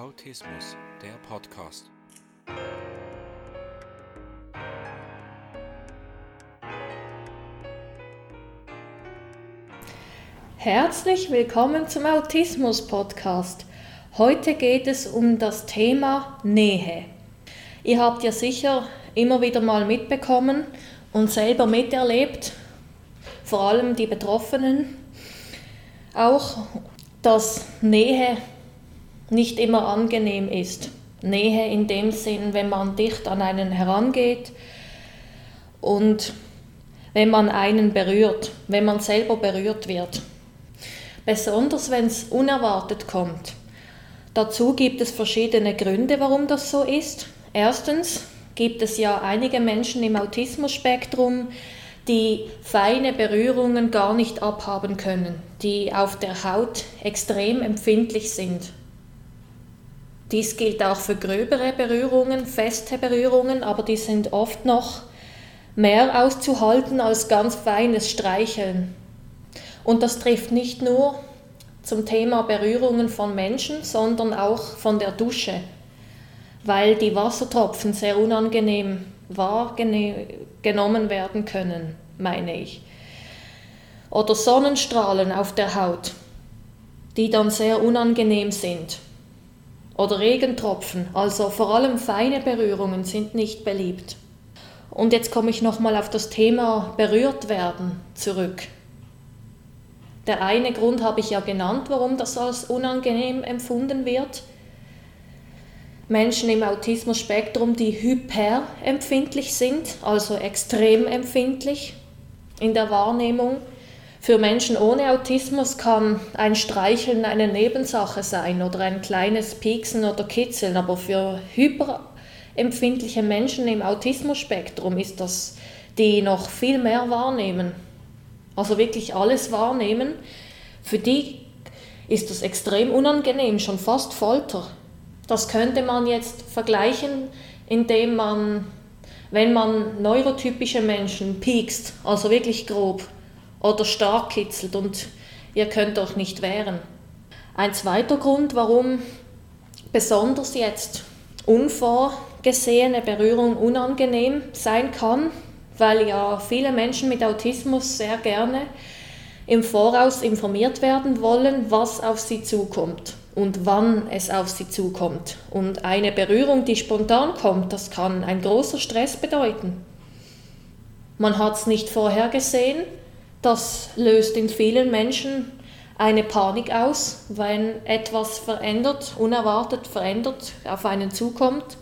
Autismus, der Podcast. Herzlich willkommen zum Autismus Podcast. Heute geht es um das Thema Nähe. Ihr habt ja sicher immer wieder mal mitbekommen und selber miterlebt, vor allem die Betroffenen, auch, dass Nähe nicht immer angenehm ist. Nähe in dem Sinn, wenn man dicht an einen herangeht und wenn man einen berührt, wenn man selber berührt wird. Besonders wenn es unerwartet kommt. Dazu gibt es verschiedene Gründe, warum das so ist. Erstens gibt es ja einige Menschen im Autismus-Spektrum, die feine Berührungen gar nicht abhaben können, die auf der Haut extrem empfindlich sind. Dies gilt auch für gröbere Berührungen, feste Berührungen, aber die sind oft noch mehr auszuhalten als ganz feines Streicheln. Und das trifft nicht nur zum Thema Berührungen von Menschen, sondern auch von der Dusche, weil die Wassertropfen sehr unangenehm wahrgenommen werden können, meine ich. Oder Sonnenstrahlen auf der Haut, die dann sehr unangenehm sind oder Regentropfen, also vor allem feine Berührungen sind nicht beliebt. Und jetzt komme ich nochmal auf das Thema berührt werden zurück. Der eine Grund habe ich ja genannt, warum das als unangenehm empfunden wird. Menschen im Autismus-Spektrum, die hyperempfindlich sind, also extrem empfindlich in der Wahrnehmung, für Menschen ohne Autismus kann ein Streicheln eine Nebensache sein oder ein kleines Pieksen oder Kitzeln, aber für hyperempfindliche Menschen im Autismus-Spektrum ist das, die noch viel mehr wahrnehmen, also wirklich alles wahrnehmen, für die ist das extrem unangenehm, schon fast Folter. Das könnte man jetzt vergleichen, indem man, wenn man neurotypische Menschen piekst, also wirklich grob, oder stark kitzelt und ihr könnt euch nicht wehren. Ein zweiter Grund, warum besonders jetzt unvorgesehene Berührung unangenehm sein kann, weil ja viele Menschen mit Autismus sehr gerne im Voraus informiert werden wollen, was auf sie zukommt und wann es auf sie zukommt. Und eine Berührung, die spontan kommt, das kann ein großer Stress bedeuten. Man hat es nicht vorhergesehen das löst in vielen Menschen eine Panik aus, wenn etwas verändert, unerwartet verändert auf einen zukommt.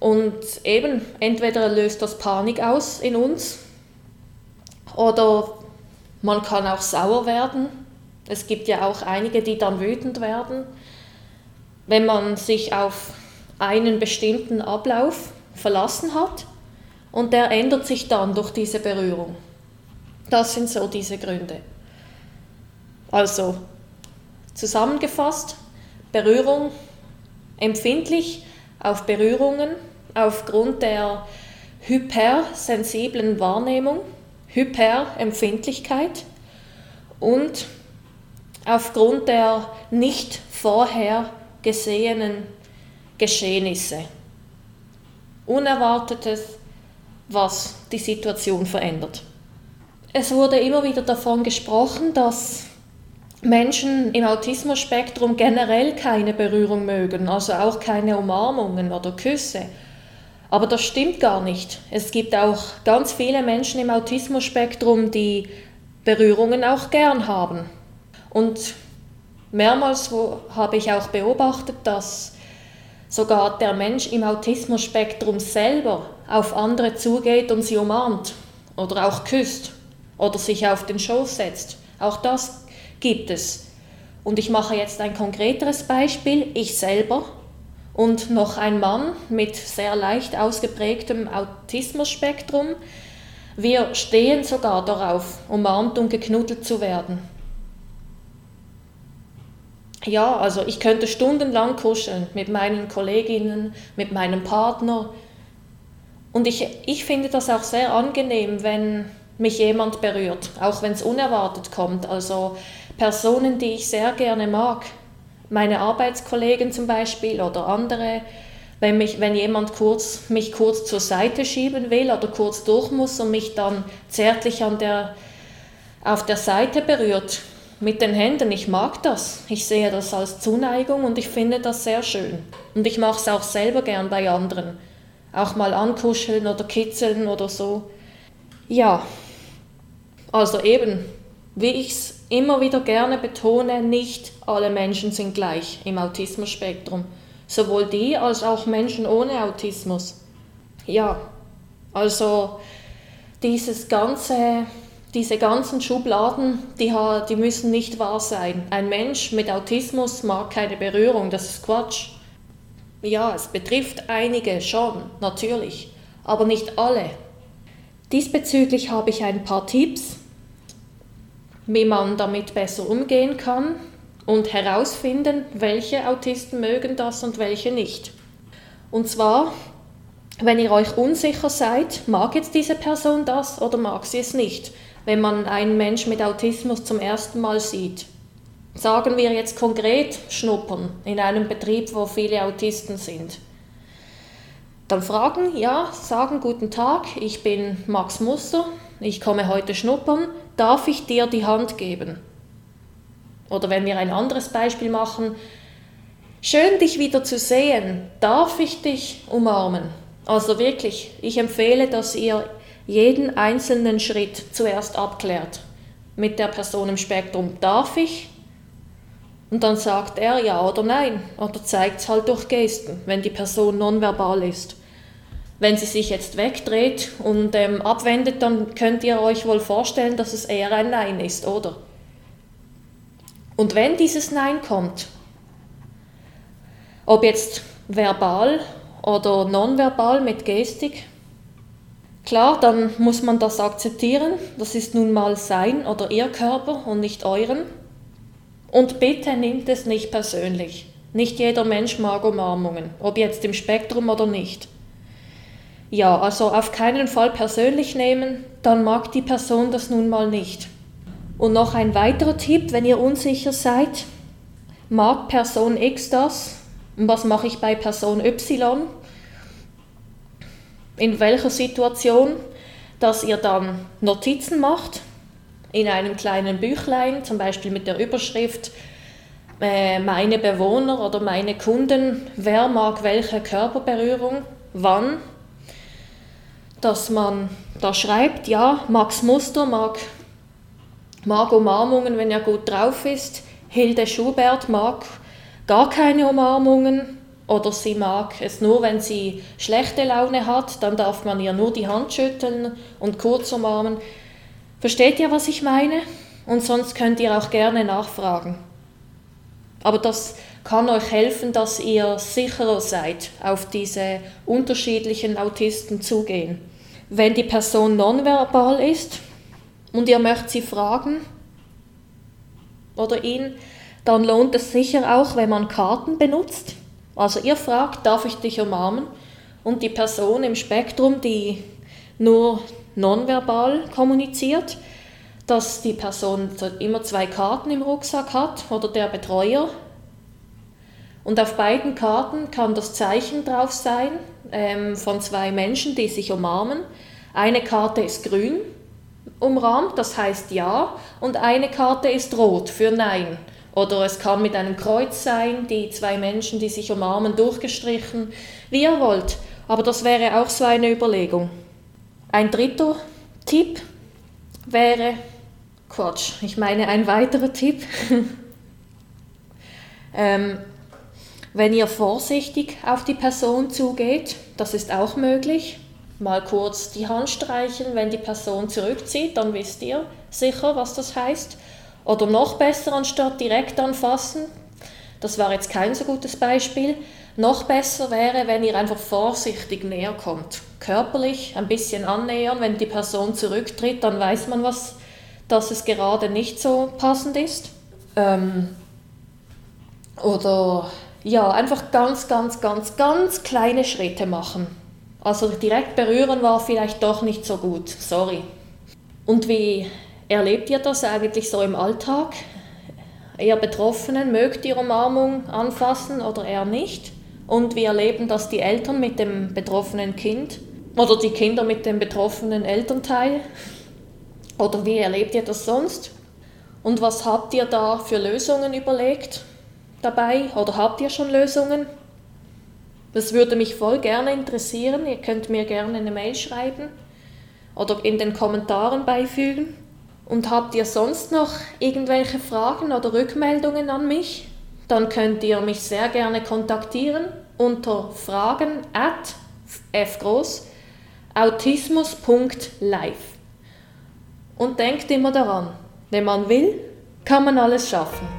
Und eben, entweder löst das Panik aus in uns oder man kann auch sauer werden. Es gibt ja auch einige, die dann wütend werden, wenn man sich auf einen bestimmten Ablauf verlassen hat und der ändert sich dann durch diese Berührung. Das sind so diese Gründe. Also, zusammengefasst, Berührung empfindlich auf Berührungen aufgrund der hypersensiblen Wahrnehmung, Hyperempfindlichkeit und aufgrund der nicht vorher gesehenen Geschehnisse. Unerwartetes was die Situation verändert. Es wurde immer wieder davon gesprochen, dass Menschen im Autismus-Spektrum generell keine Berührung mögen, also auch keine Umarmungen oder Küsse. Aber das stimmt gar nicht. Es gibt auch ganz viele Menschen im Autismus-Spektrum, die Berührungen auch gern haben. Und mehrmals habe ich auch beobachtet, dass sogar der Mensch im Autismus-Spektrum selber auf andere zugeht und sie umarmt oder auch küsst oder sich auf den Schoß setzt. Auch das gibt es. Und ich mache jetzt ein konkreteres Beispiel. Ich selber und noch ein Mann mit sehr leicht ausgeprägtem Autismus-Spektrum. Wir stehen sogar darauf, umarmt und geknuddelt zu werden. Ja, also ich könnte stundenlang kuscheln mit meinen Kolleginnen, mit meinem Partner. Und ich, ich finde das auch sehr angenehm, wenn mich jemand berührt, auch wenn es unerwartet kommt. Also Personen, die ich sehr gerne mag, meine Arbeitskollegen zum Beispiel oder andere, wenn, mich, wenn jemand kurz, mich kurz zur Seite schieben will oder kurz durch muss und mich dann zärtlich an der, auf der Seite berührt mit den Händen, ich mag das. Ich sehe das als Zuneigung und ich finde das sehr schön. Und ich mache es auch selber gern bei anderen. Auch mal ankuscheln oder kitzeln oder so. Ja, also eben, wie ich es immer wieder gerne betone, nicht alle Menschen sind gleich im Autismus-Spektrum. Sowohl die als auch Menschen ohne Autismus. Ja, also dieses ganze, diese ganzen Schubladen, die, die müssen nicht wahr sein. Ein Mensch mit Autismus mag keine Berührung, das ist Quatsch. Ja, es betrifft einige schon, natürlich, aber nicht alle. Diesbezüglich habe ich ein paar Tipps, wie man damit besser umgehen kann und herausfinden, welche Autisten mögen das und welche nicht. Und zwar, wenn ihr euch unsicher seid, mag jetzt diese Person das oder mag sie es nicht, wenn man einen Mensch mit Autismus zum ersten Mal sieht. Sagen wir jetzt konkret schnuppern in einem Betrieb, wo viele Autisten sind. Dann fragen, ja, sagen guten Tag, ich bin Max Muster, ich komme heute schnuppern, darf ich dir die Hand geben? Oder wenn wir ein anderes Beispiel machen, schön dich wieder zu sehen, darf ich dich umarmen? Also wirklich, ich empfehle, dass ihr jeden einzelnen Schritt zuerst abklärt mit der Person im Spektrum. Darf ich? Und dann sagt er ja oder nein oder zeigt es halt durch Gesten, wenn die Person nonverbal ist. Wenn sie sich jetzt wegdreht und ähm, abwendet, dann könnt ihr euch wohl vorstellen, dass es eher ein Nein ist, oder? Und wenn dieses Nein kommt, ob jetzt verbal oder nonverbal mit Gestik, klar, dann muss man das akzeptieren. Das ist nun mal sein oder ihr Körper und nicht euren. Und bitte nimmt es nicht persönlich. Nicht jeder Mensch mag Umarmungen, ob jetzt im Spektrum oder nicht. Ja, also auf keinen Fall persönlich nehmen, dann mag die Person das nun mal nicht. Und noch ein weiterer Tipp, wenn ihr unsicher seid, mag Person X das und was mache ich bei Person Y? In welcher Situation, dass ihr dann Notizen macht in einem kleinen Büchlein, zum Beispiel mit der Überschrift äh, meine Bewohner oder meine Kunden, wer mag welche Körperberührung, wann dass man da schreibt, ja, Max Muster mag, mag Umarmungen, wenn er gut drauf ist. Hilde Schubert mag gar keine Umarmungen oder sie mag es nur, wenn sie schlechte Laune hat, dann darf man ihr nur die Hand schütteln und kurz umarmen. Versteht ihr, was ich meine? Und sonst könnt ihr auch gerne nachfragen. Aber das kann euch helfen, dass ihr sicherer seid, auf diese unterschiedlichen Autisten zugehen. Wenn die Person nonverbal ist und ihr möchtet sie fragen oder ihn, dann lohnt es sicher auch, wenn man Karten benutzt. Also ihr fragt, darf ich dich umarmen? Und die Person im Spektrum, die nur nonverbal kommuniziert, dass die Person immer zwei Karten im Rucksack hat oder der Betreuer. Und auf beiden Karten kann das Zeichen drauf sein ähm, von zwei Menschen, die sich umarmen. Eine Karte ist grün umrahmt, das heißt ja, und eine Karte ist rot für Nein. Oder es kann mit einem Kreuz sein, die zwei Menschen, die sich umarmen, durchgestrichen, wie ihr wollt. Aber das wäre auch so eine Überlegung. Ein dritter Tipp wäre, Quatsch, ich meine ein weiterer Tipp, ähm, wenn ihr vorsichtig auf die Person zugeht, das ist auch möglich, mal kurz die Hand streichen, wenn die Person zurückzieht, dann wisst ihr sicher, was das heißt. Oder noch besser, anstatt direkt anfassen, das war jetzt kein so gutes Beispiel, noch besser wäre, wenn ihr einfach vorsichtig näher kommt. Körperlich ein bisschen annähern, wenn die Person zurücktritt, dann weiß man, was, dass es gerade nicht so passend ist. Ähm, oder ja, einfach ganz, ganz, ganz, ganz kleine Schritte machen. Also direkt berühren war vielleicht doch nicht so gut, sorry. Und wie erlebt ihr das eigentlich so im Alltag? ihr Betroffenen, mögt ihr Umarmung anfassen oder eher nicht? Und wie erleben das die Eltern mit dem betroffenen Kind oder die Kinder mit dem betroffenen Elternteil? Oder wie erlebt ihr das sonst? Und was habt ihr da für Lösungen überlegt dabei? Oder habt ihr schon Lösungen? Das würde mich voll gerne interessieren. Ihr könnt mir gerne eine Mail schreiben oder in den Kommentaren beifügen. Und habt ihr sonst noch irgendwelche Fragen oder Rückmeldungen an mich? Dann könnt ihr mich sehr gerne kontaktieren unter fragen at autismus.live. Und denkt immer daran, wenn man will, kann man alles schaffen.